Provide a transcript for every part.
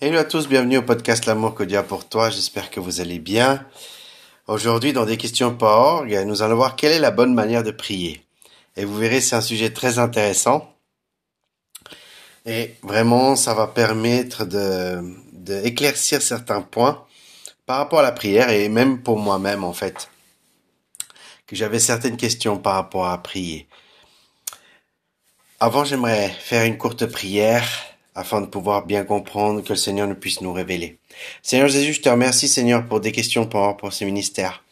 Hello à tous, bienvenue au podcast L'amour que Dieu a pour toi. J'espère que vous allez bien. Aujourd'hui, dans des questions nous allons voir quelle est la bonne manière de prier. Et vous verrez, c'est un sujet très intéressant. Et vraiment, ça va permettre de, de éclaircir certains points par rapport à la prière et même pour moi-même, en fait. Que j'avais certaines questions par rapport à prier. Avant, j'aimerais faire une courte prière afin de pouvoir bien comprendre que le Seigneur ne puisse nous révéler. Seigneur Jésus, je te remercie, Seigneur, pour des questions pour, pour ce ministère.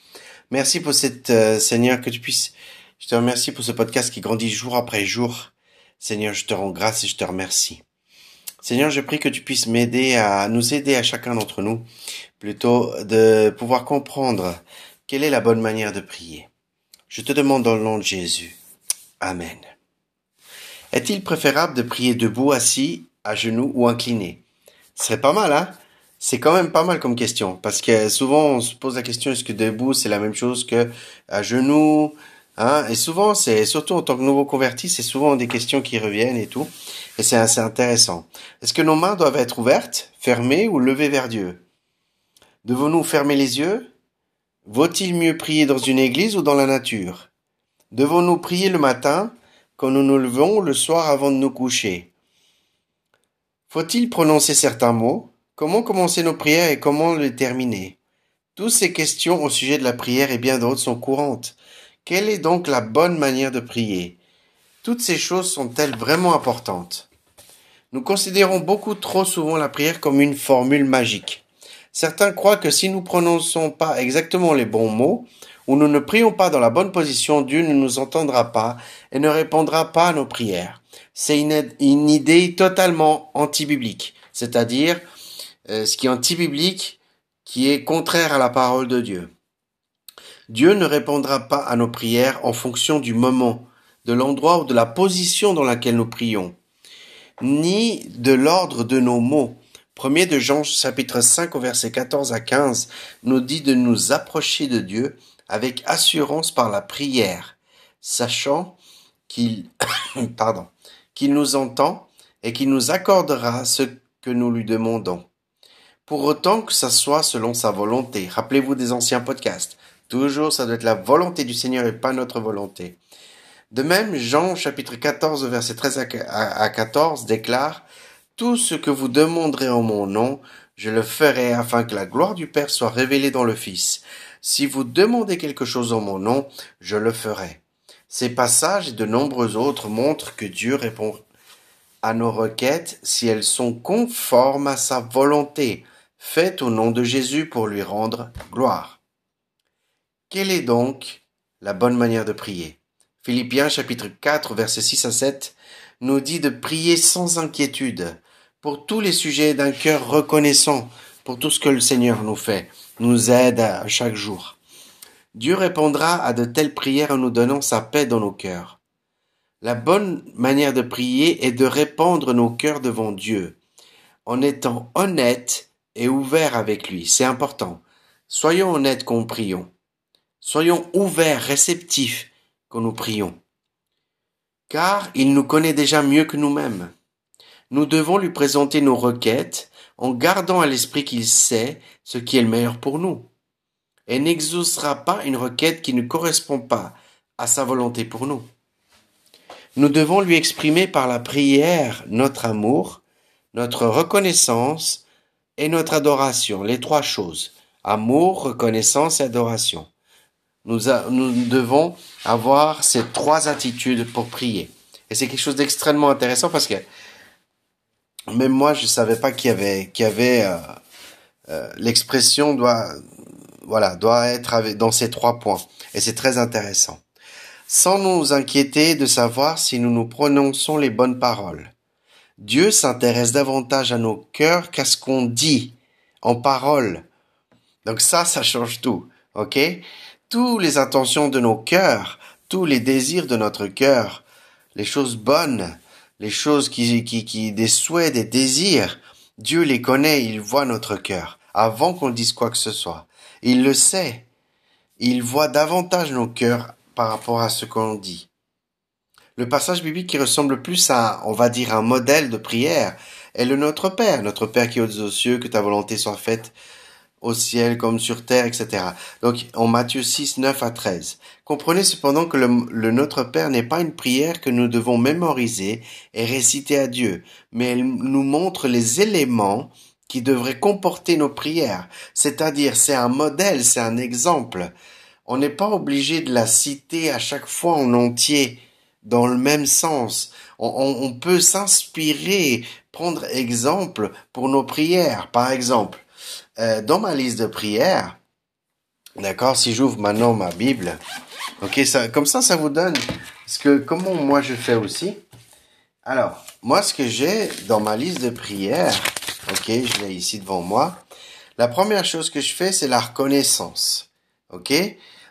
Merci pour cette, euh, Seigneur, que tu puisses, je te remercie pour ce podcast qui grandit jour après jour. Seigneur, je te rends grâce et je te remercie. Seigneur, je prie que tu puisses m'aider à nous aider à chacun d'entre nous, plutôt de pouvoir comprendre quelle est la bonne manière de prier. Je te demande dans le nom de Jésus. Amen. Est-il préférable de prier debout, assis à genoux ou incliné. Ce serait pas mal, hein. C'est quand même pas mal comme question, parce que souvent on se pose la question est-ce que debout c'est la même chose que à genoux Hein? Et souvent, c'est surtout en tant que nouveau converti, c'est souvent des questions qui reviennent et tout. Et c'est assez intéressant. Est-ce que nos mains doivent être ouvertes, fermées ou levées vers Dieu? Devons-nous fermer les yeux? Vaut-il mieux prier dans une église ou dans la nature? Devons-nous prier le matin, quand nous nous levons, le soir avant de nous coucher? Faut-il prononcer certains mots? Comment commencer nos prières et comment les terminer? Toutes ces questions au sujet de la prière et bien d'autres sont courantes. Quelle est donc la bonne manière de prier? Toutes ces choses sont-elles vraiment importantes? Nous considérons beaucoup trop souvent la prière comme une formule magique. Certains croient que si nous prononçons pas exactement les bons mots, ou nous ne prions pas dans la bonne position, Dieu ne nous entendra pas et ne répondra pas à nos prières c'est une, idée totalement anti-biblique, c'est-à-dire euh, ce qui est anti-biblique, qui est contraire à la parole de Dieu. Dieu ne répondra pas à nos prières en fonction du moment, de l'endroit ou de la position dans laquelle nous prions, ni de l'ordre de nos mots. Premier de Jean chapitre 5 au verset 14 à 15 nous dit de nous approcher de Dieu avec assurance par la prière, sachant qu'il pardon, nous entend et qu'il nous accordera ce que nous lui demandons. Pour autant que ça soit selon sa volonté. Rappelez-vous des anciens podcasts. Toujours, ça doit être la volonté du Seigneur et pas notre volonté. De même, Jean chapitre 14 verset 13 à 14 déclare Tout ce que vous demanderez en mon nom, je le ferai afin que la gloire du Père soit révélée dans le Fils. Si vous demandez quelque chose en mon nom, je le ferai. Ces passages et de nombreux autres montrent que Dieu répond à nos requêtes si elles sont conformes à sa volonté, faites au nom de Jésus pour lui rendre gloire. Quelle est donc la bonne manière de prier? Philippiens chapitre 4 versets 6 à 7 nous dit de prier sans inquiétude pour tous les sujets d'un cœur reconnaissant pour tout ce que le Seigneur nous fait, nous aide à chaque jour. Dieu répondra à de telles prières en nous donnant sa paix dans nos cœurs. La bonne manière de prier est de répandre nos cœurs devant Dieu, en étant honnête et ouvert avec lui. C'est important. Soyons honnêtes quand nous prions. Soyons ouverts, réceptifs quand nous prions. Car il nous connaît déjà mieux que nous-mêmes. Nous devons lui présenter nos requêtes en gardant à l'esprit qu'il sait ce qui est le meilleur pour nous et n'exaucera pas une requête qui ne correspond pas à sa volonté pour nous. Nous devons lui exprimer par la prière notre amour, notre reconnaissance et notre adoration, les trois choses. Amour, reconnaissance et adoration. Nous, nous devons avoir ces trois attitudes pour prier. Et c'est quelque chose d'extrêmement intéressant parce que même moi, je savais pas qu'il y avait, qu'il avait euh, euh, l'expression doit voilà, doit être dans ces trois points. Et c'est très intéressant. Sans nous inquiéter de savoir si nous nous prononçons les bonnes paroles. Dieu s'intéresse davantage à nos cœurs qu'à ce qu'on dit en parole. Donc ça, ça change tout. OK? Tous les intentions de nos cœurs, tous les désirs de notre cœur, les choses bonnes, les choses qui, qui, qui, des souhaits, des désirs, Dieu les connaît, il voit notre cœur avant qu'on dise quoi que ce soit. Il le sait. Il voit davantage nos cœurs par rapport à ce qu'on dit. Le passage biblique qui ressemble plus à, on va dire, un modèle de prière est le Notre Père. Notre Père qui est aux cieux, que ta volonté soit faite au ciel comme sur terre, etc. Donc en Matthieu 6, 9 à 13. Comprenez cependant que le, Notre Père n'est pas une prière que nous devons mémoriser et réciter à Dieu, mais elle nous montre les éléments qui devraient comporter nos prières. C'est-à-dire c'est un modèle, c'est un exemple. On n'est pas obligé de la citer à chaque fois en entier dans le même sens. On, on peut s'inspirer, prendre exemple pour nos prières. Par exemple, euh, dans ma liste de prières, d'accord, si j'ouvre maintenant ma Bible, ok, ça, comme ça, ça vous donne ce que, comment moi je fais aussi. Alors, moi, ce que j'ai dans ma liste de prières, ok, je l'ai ici devant moi. La première chose que je fais, c'est la reconnaissance, ok?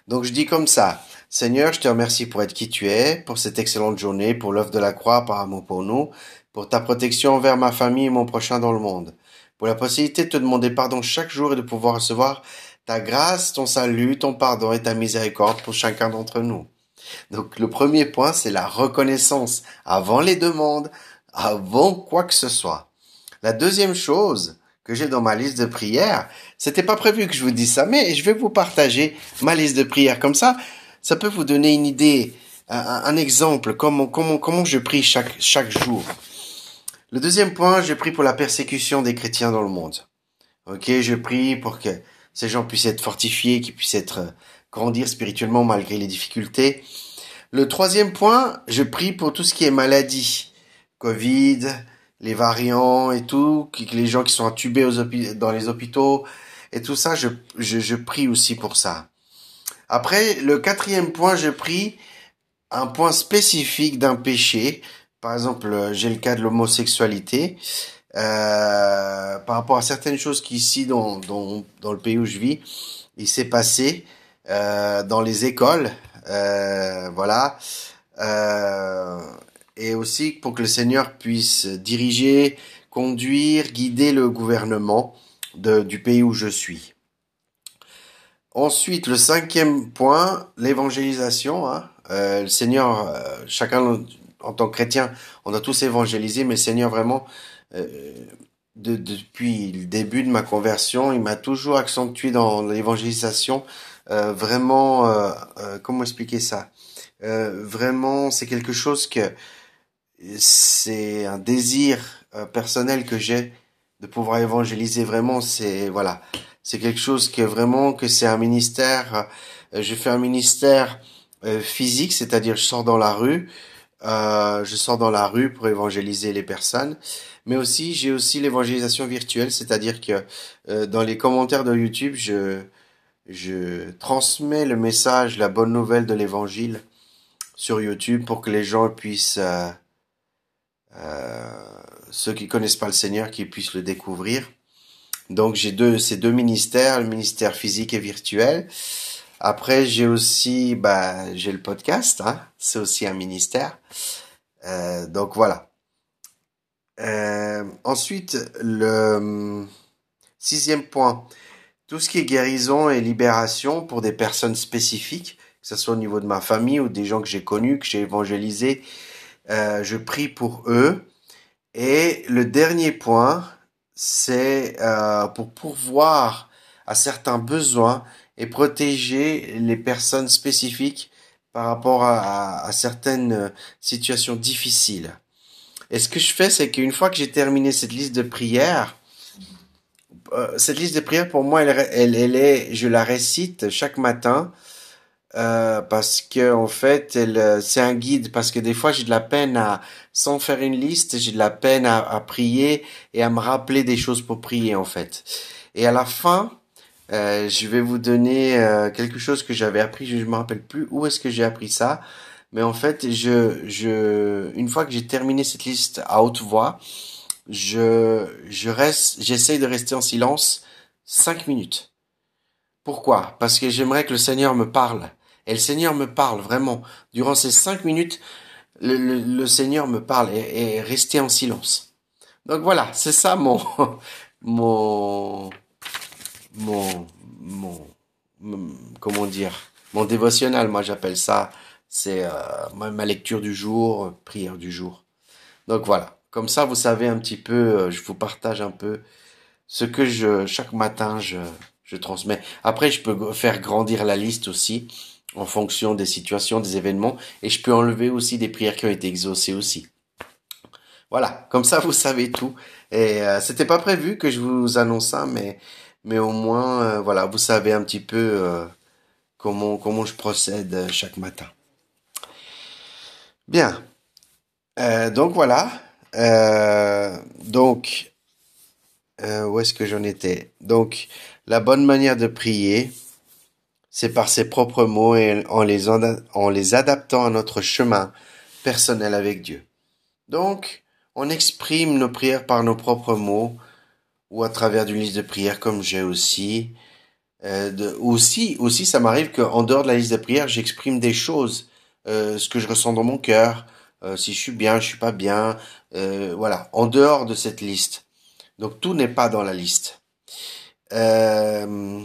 Donc je dis comme ça. Seigneur, je te remercie pour être qui tu es, pour cette excellente journée, pour l'œuvre de la croix par amour pour nous, pour ta protection envers ma famille et mon prochain dans le monde pour la possibilité de te demander pardon chaque jour et de pouvoir recevoir ta grâce, ton salut, ton pardon et ta miséricorde pour chacun d'entre nous. Donc le premier point, c'est la reconnaissance avant les demandes, avant quoi que ce soit. La deuxième chose que j'ai dans ma liste de prières, c'était pas prévu que je vous dise ça, mais je vais vous partager ma liste de prières comme ça. Ça peut vous donner une idée, un, exemple, comment, comment, comment je prie chaque, chaque jour. Le deuxième point, je prie pour la persécution des chrétiens dans le monde. Ok, je prie pour que ces gens puissent être fortifiés, qu'ils puissent être euh, grandir spirituellement malgré les difficultés. Le troisième point, je prie pour tout ce qui est maladie, Covid, les variants et tout, les gens qui sont intubés dans les hôpitaux et tout ça, je, prie aussi pour ça. Après, le quatrième point, je prie un point spécifique d'un péché par exemple, j'ai le cas de l'homosexualité. Euh, par rapport à certaines choses qui ici dans, le pays où je vis, il s'est passé euh, dans les écoles, euh, voilà, et aussi pour que le Seigneur puisse diriger, conduire, guider le gouvernement du pays où je suis. Ensuite, le cinquième point, l'évangélisation. Hein. Euh, le Seigneur, chacun en tant que chrétien, on a tous évangélisé, mais le Seigneur vraiment, euh, depuis le début de ma conversion, il m'a toujours accentué dans l'évangélisation. Euh, vraiment, euh, comment expliquer ça? Vraiment, c'est quelque chose que c'est un désir personnel que j'ai de pouvoir évangéliser. Vraiment, c'est voilà, c'est quelque chose que vraiment que c'est un ministère. je fais un ministère physique, c'est-à-dire je sors dans la rue. Euh, je sors dans la rue pour évangéliser les personnes, mais aussi j'ai aussi l'évangélisation virtuelle, c'est-à-dire que euh, dans les commentaires de YouTube, je je transmets le message, la bonne nouvelle de l'évangile sur YouTube pour que les gens puissent euh, ceux qui connaissent pas le Seigneur, qui puissent le découvrir. Donc j'ai deux ces deux ministères, le ministère physique et virtuel. Après, j'ai aussi, bah, j'ai le podcast, hein, c'est aussi un ministère. Euh, donc voilà. Euh, ensuite, le hum, sixième point, tout ce qui est guérison et libération pour des personnes spécifiques, que ce soit au niveau de ma famille ou des gens que j'ai connus, que j'ai évangélisés, euh, je prie pour eux. Et le dernier point, c'est euh, pour pourvoir à certains besoins et protéger les personnes spécifiques par rapport à, certaines euh, situations difficiles. Et ce que je fais, c'est qu'une fois que j'ai terminé cette liste de prières, cette liste de prières pour moi, elle, elle, est, je la récite chaque matin euh, parce que en fait, elle, euh, c'est un guide. Parce que des fois, j'ai de la peine à, sans faire une liste, j'ai de la peine à, à prier et à me rappeler des choses pour prier en fait. Et à la fin, euh, je vais vous donner euh, quelque chose que j'avais appris, je ne me rappelle plus où est-ce que j'ai appris ça, mais en fait, je, je, une fois que j'ai terminé cette liste à haute voix, je, je reste, j'essaye de rester en silence cinq minutes. Pourquoi? Parce que j'aimerais que le Seigneur me parle. Et le Seigneur me parle vraiment. Durant ces cinq minutes, le, Seigneur me parle et, et rester en silence. Donc voilà, c'est ça mon, mon, mon, comment dire, mon dévotionnel, moi j'appelle ça, c'est euh, ma, lecture du jour, prière du jour. Donc voilà. comme ça, vous savez un petit peu, je vous partage un peu ce que je, chaque matin, je, je transmets. Après, je peux faire grandir la liste aussi en fonction des situations, des événements, et je peux enlever aussi des prières qui ont été exaucées aussi. Voilà, comme ça vous savez tout. Et euh, c'était pas prévu que je vous annonce ça, mais mais au moins euh, voilà, vous savez un petit peu euh, comment comment je procède chaque matin. Bien. donc voilà. donc où est-ce que j'en étais? Donc la bonne manière de prier, c'est par ses propres mots et en les, en les adaptant à notre chemin personnel avec Dieu. Donc, on exprime nos prières par nos propres mots ou à travers d'une liste de prières comme j'ai aussi. Euh, aussi, aussi, ça m'arrive qu'en dehors de la liste de prières, j'exprime des choses, euh, ce que je ressens dans mon cœur, euh, si je suis bien, je suis pas bien, euh, voilà, en dehors de cette liste. Donc tout n'est pas dans la liste. Euh,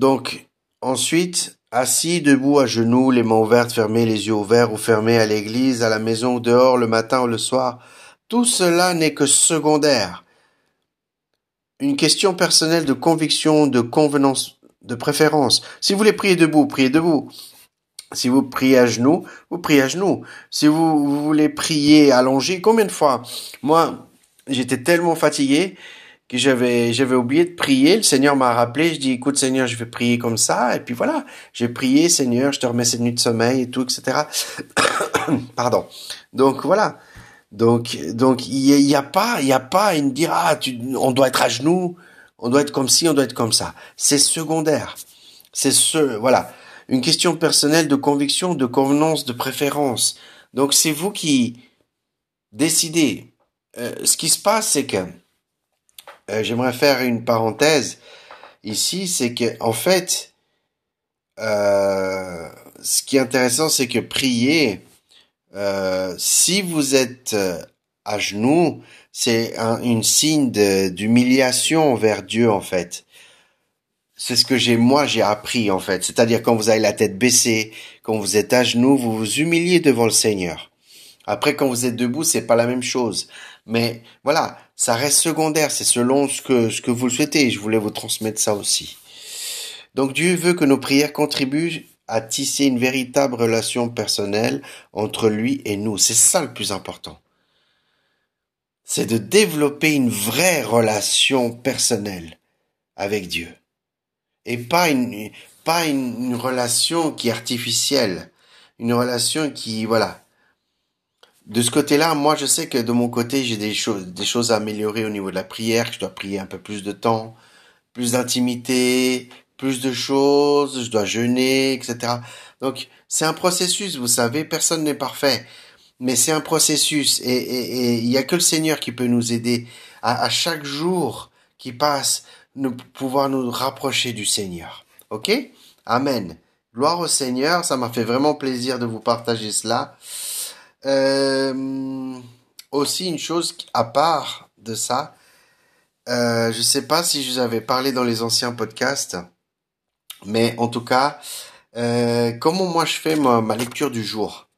donc ensuite, Assis, debout, à genoux, les mains ouvertes, fermées, les yeux ouverts ou fermés à l'église, à la maison dehors, le matin ou le soir, tout cela n'est que secondaire. Une question personnelle de conviction, de convenance, de préférence. Si vous voulez prier debout, priez debout. Si vous priez à genoux, vous priez à genoux. Si vous, voulez prier allongé, combien de fois? Moi, j'étais tellement fatigué que j'avais j'avais oublié de prier. Le Seigneur m'a rappelé. Je dis, écoute Seigneur, je vais prier comme ça. Et puis voilà, j'ai prié, Seigneur, je te remets cette nuit de sommeil et tout, etc. Pardon. Donc voilà. Donc donc il y, a pas il y a pas une dire ah tu, on doit être à genoux, on doit être comme ci, on doit être comme ça. C'est secondaire. C'est ce voilà une question personnelle de conviction, de convenance, de préférence. Donc c'est vous qui décidez. Euh, ce qui se passe, c'est que euh, j'aimerais faire une parenthèse ici, c'est que en fait, euh, ce qui est intéressant, c'est que prier, euh, si vous êtes à genoux, c'est un signe d'humiliation envers Dieu en fait. C'est ce que j'ai moi j'ai appris en fait. C'est-à-dire quand vous avez la tête baissée, quand vous êtes à genoux, vous vous humiliez devant le Seigneur. Après quand vous êtes debout, c'est pas la même chose. Mais voilà, ça reste secondaire, c'est selon ce que, vous le souhaitez. Je voulais vous transmettre ça aussi. Donc Dieu veut que nos prières contribuent à tisser une véritable relation personnelle entre lui et nous. C'est ça le plus important. C'est de développer une vraie relation personnelle avec Dieu. Et pas une, pas une relation qui est artificielle. Une relation qui, voilà, de ce côté-là, moi, je sais que de mon côté, j'ai des choses, des choses à améliorer au niveau de la prière. Je dois prier un peu plus de temps, plus d'intimité, plus de choses. Je dois jeûner, etc. Donc, c'est un processus. Vous savez, personne n'est parfait, mais c'est un processus. Et il y a que le Seigneur qui peut nous aider à, à chaque jour qui passe, nous pouvoir nous rapprocher du Seigneur. Ok? Amen. Gloire au Seigneur. Ça m'a fait vraiment plaisir de vous partager cela. Euh, aussi une chose à part de ça, euh, je sais pas si je vous avais parlé dans les anciens podcasts, mais en tout cas, euh, comment moi je fais ma, ma, lecture du jour?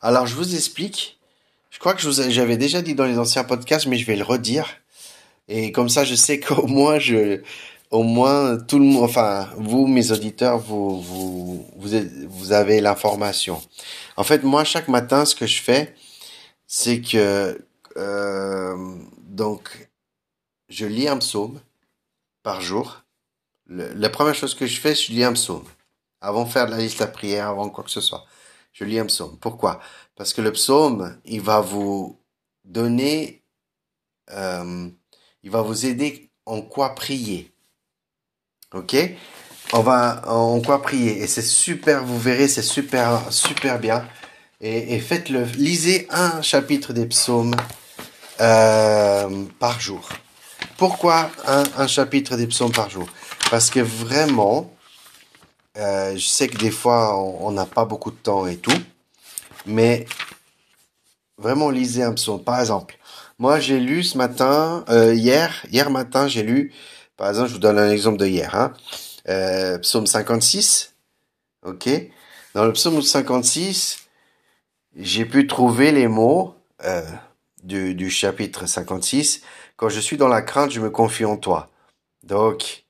Alors je vous explique. Je crois que j'avais déjà dit dans les anciens podcasts, mais je vais le redire. Et comme ça, je sais qu'au moins je, au moins tout le monde, enfin vous, mes auditeurs, vous vous vous, vous avez l'information. En fait, moi, chaque matin, ce que je fais, c'est que euh, donc je lis un psaume par jour. la première chose que je fais, je lis un psaume. Avant de faire de la liste à prière, avant quoi que ce soit. Je lis un psaume. Pourquoi? Parce que le psaume, il va vous donner, euh, il va vous aider en quoi prier. Ok? On va en quoi prier. Et c'est super vous verrez c'est super super bien. Et, faites-le. Lisez un chapitre des psaumes euh, par jour. Pourquoi un, chapitre des psaumes par jour? Parce que vraiment euh, je sais que des fois on n'a pas beaucoup de temps et tout mais vraiment lisez un psaume. Par exemple moi j'ai lu ce matin euh, hier hier matin j'ai lu par exemple je vous donne un exemple de hier hein euh, psaume 56. Ok. Dans le psaume 56, j'ai pu trouver les mots euh, du, du chapitre 56. Quand je suis dans la crainte, je me confie en toi. Donc,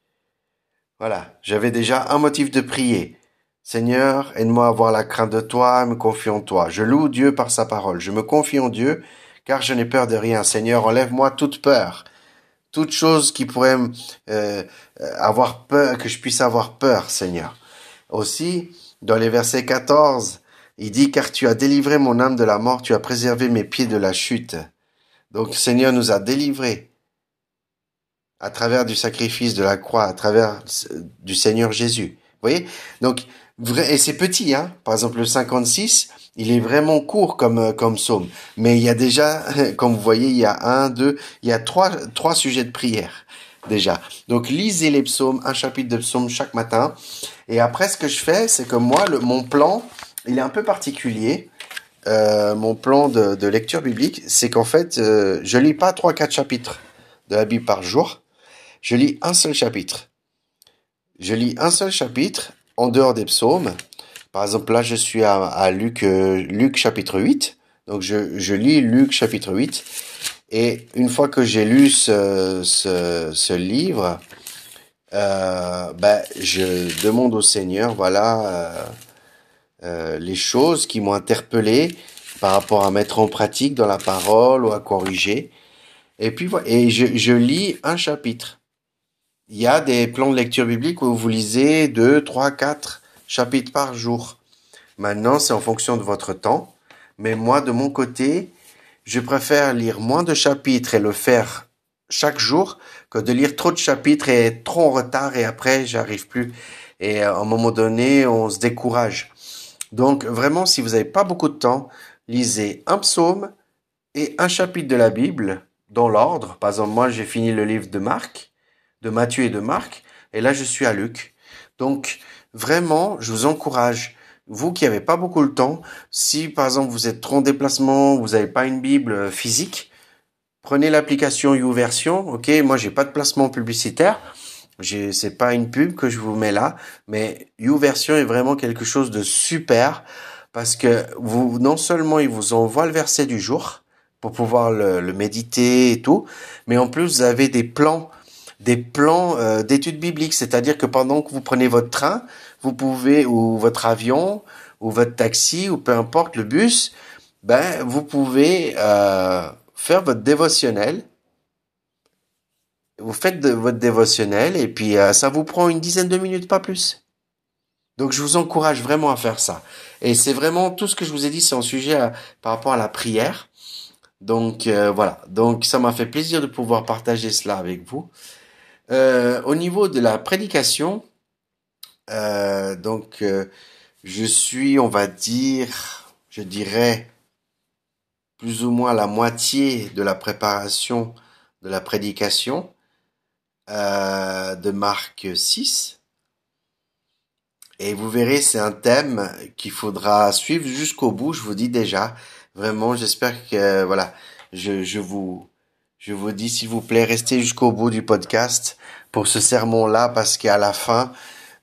voilà, j'avais déjà un motif de prier. Seigneur, aide-moi à avoir la crainte de toi, me confie en toi. Je loue Dieu par sa parole. Je me confie en Dieu, car je n'ai peur de rien. Seigneur, enlève-moi toute peur. Toute chose qui pourrait euh, avoir peur, que je puisse avoir peur, Seigneur. Aussi, dans les versets 14, il dit, car tu as délivré mon âme de la mort, tu as préservé mes pieds de la chute. Donc, Seigneur nous a délivrés à travers du sacrifice de la croix, à travers du Seigneur Jésus. Vous voyez? Donc, vrai, et c'est petit, hein Par exemple, le 56, il est vraiment court comme euh, comme psaume. Mais il y a déjà, comme vous voyez, il y a un, deux, il y a trois trois sujets de prière déjà. Donc lisez les psaumes, un chapitre de psaume chaque matin. Et après, ce que je fais, c'est que moi, le, mon plan, il est un peu particulier. Euh, mon plan de, de lecture biblique, c'est qu'en fait, euh, je lis pas trois quatre chapitres de la Bible par jour. Je lis un seul chapitre. Je lis un seul chapitre en dehors des psaumes. Par exemple, là, je suis à, euh, Luc chapitre 8. Donc, je, lis Luc chapitre 8. Et une fois que j'ai lu ce, livre, euh, ben, je demande au Seigneur, voilà, euh, les choses qui m'ont interpellé par rapport à mettre en pratique dans la parole ou à corriger. Et puis et je lis un chapitre. Il y a des plans de lecture biblique où vous lisez deux, trois, quatre chapitres par jour. Maintenant, c'est en fonction de votre temps. Mais moi, de mon côté, je préfère lire moins de chapitres et le faire chaque jour que de lire trop de chapitres et être trop en retard et après j'arrive plus. Et à un moment donné, on se décourage. Donc vraiment, si vous n'avez pas beaucoup de temps, lisez un psaume et un chapitre de la Bible dans l'ordre. Par exemple, moi, j'ai fini le livre de Marc, de Matthieu et de Marc, et là, je suis à Luc. Donc, vraiment, je vous encourage vous qui n'avez pas beaucoup de temps, si par exemple vous êtes trop en déplacement, vous n'avez pas une Bible euh, physique, prenez l'application YouVersion. Ok, moi j'ai pas de placement publicitaire, c'est pas une pub que je vous mets là, mais YouVersion est vraiment quelque chose de super parce que non seulement il vous envoie le verset du jour pour pouvoir le, le méditer et tout, mais en plus vous avez des plans des plans euh, d'études bibliques, c'est-à-dire que pendant que vous prenez votre train, vous pouvez ou votre avion ou votre taxi ou peu importe le bus, ben vous pouvez euh, faire votre dévotionnel. Vous faites votre dévotionnel et puis euh, ça vous prend une dizaine de minutes, pas plus. Donc je vous encourage vraiment à faire ça. Et c'est vraiment tout ce que je vous ai dit, c'est un sujet par rapport à la prière. Donc voilà. Donc ça m'a fait plaisir de pouvoir partager cela avec vous. Euh, au niveau de la prédication, euh, donc euh, je suis, on va dire, je dirais, plus ou moins la moitié de la préparation de la prédication de Marc 6. Et vous verrez, c'est un thème qu'il faudra suivre jusqu'au bout, je vous dis déjà. Vraiment, j'espère que, voilà, je vous, je vous dis, s'il vous plaît, restez jusqu'au bout du podcast pour ce sermon-là, parce qu'à la fin,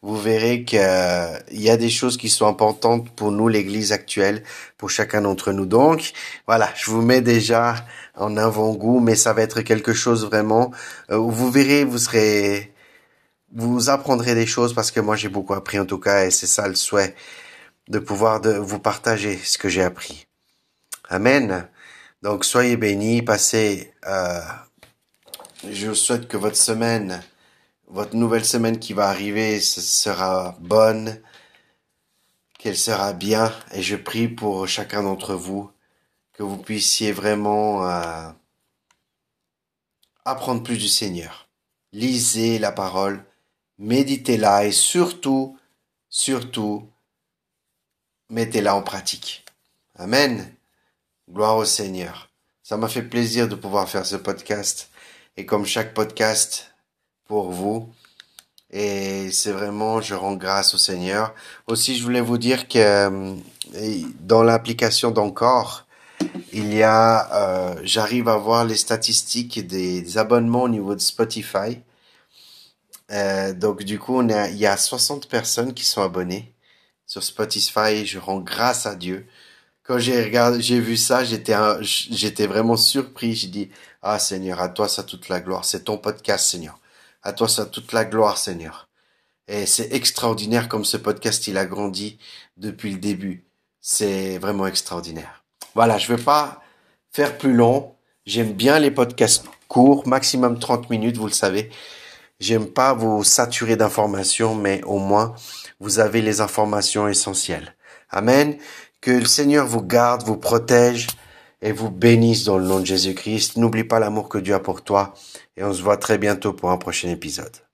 vous verrez qu'il y a des choses qui sont importantes pour nous, l'Église actuelle, pour chacun d'entre nous. Donc, voilà, je vous mets déjà en avant-goût, mais ça va être quelque chose vraiment euh, où vous verrez, vous serez, vous apprendrez des choses parce que moi j'ai beaucoup appris en tout cas, et c'est ça le souhait de pouvoir vous partager ce que j'ai appris. Amen. Donc soyez bénis, passez. Euh, je souhaite que votre semaine votre nouvelle semaine qui va arriver sera bonne, qu'elle sera bien, et je prie pour chacun d'entre vous que vous puissiez vraiment euh, apprendre plus du Seigneur. Lisez la parole, méditez-la et surtout, surtout, mettez-la en pratique. Amen. Gloire au Seigneur. Ça m'a fait plaisir de pouvoir faire ce podcast. Et comme chaque podcast, pour vous. Et c'est vraiment, je rends grâce au Seigneur. Aussi, je voulais vous dire que euh, dans l'application d'Encore, il y a, euh, j'arrive à voir les statistiques des, abonnements au niveau de Spotify. Euh, donc du coup, il y a 60 personnes qui sont abonnées sur Spotify. Je rends grâce à Dieu quand j'ai regardé, j'ai vu ça, j'étais, j'étais vraiment surpris. J'ai dit, ah Seigneur, à toi ça toute la gloire. C'est ton podcast, Seigneur. À toi ça toute la gloire, Seigneur. Et c'est extraordinaire comme ce podcast, il a grandi depuis le début. C'est vraiment extraordinaire. Voilà, je vais pas faire plus long. J'aime bien les podcasts courts, maximum 30 minutes, vous le savez. J'aime pas vous saturer d'informations, mais au moins, vous avez les informations essentielles. Amen. Que le Seigneur vous garde, vous protège et vous bénisse dans le nom de Jésus-Christ. N'oublie pas l'amour que Dieu a pour toi et on se voit très bientôt pour un prochain épisode.